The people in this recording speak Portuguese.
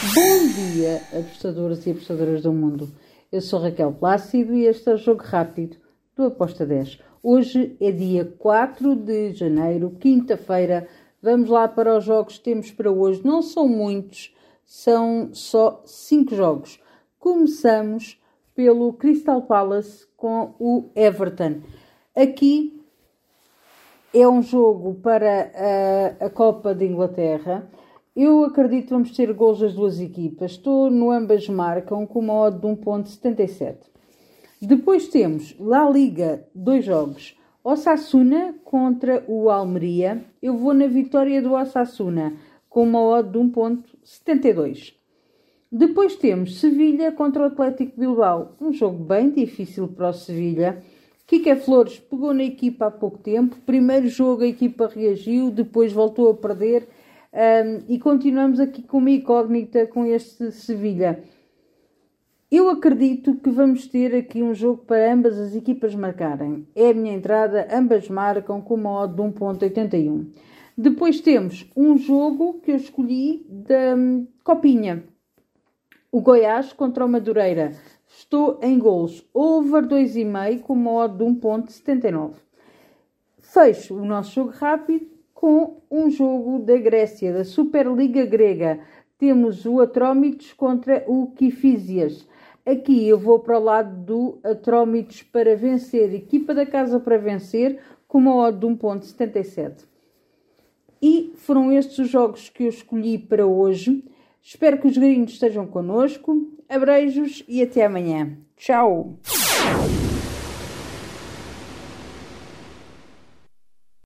Bom dia, apostadores e apostadoras do mundo. Eu sou Raquel Plácido e este é o Jogo Rápido do Aposta 10. Hoje é dia 4 de janeiro, quinta-feira. Vamos lá para os jogos que temos para hoje. Não são muitos, são só 5 jogos. Começamos pelo Crystal Palace com o Everton. Aqui é um jogo para a, a Copa de Inglaterra. Eu acredito que vamos ter gols das duas equipas. Estou no ambas marcam com uma odd de 1.77. Depois temos La Liga, dois jogos. Osasuna contra o Almeria. Eu vou na vitória do Osasuna com uma odd de 1.72. Depois temos Sevilha contra o Atlético Bilbao. Um jogo bem difícil para o Sevilha. Kika Flores pegou na equipa há pouco tempo. Primeiro jogo a equipa reagiu, depois voltou a perder um, e continuamos aqui com uma incógnita com este Sevilha. Eu acredito que vamos ter aqui um jogo para ambas as equipas marcarem. É a minha entrada, ambas marcam com uma odd de 1.81. Depois temos um jogo que eu escolhi da um, Copinha. O Goiás contra o Madureira. Estou em gols over 2,5 com uma odd de 1.79. Fecho o nosso jogo rápido com um jogo da Grécia, da Superliga Grega. Temos o Atrómitos contra o Kifísias. Aqui eu vou para o lado do Atrómitos para vencer, equipa da casa para vencer, com uma odd de 1.77. E foram estes os jogos que eu escolhi para hoje. Espero que os gringos estejam connosco. Abreijos e até amanhã. Tchau!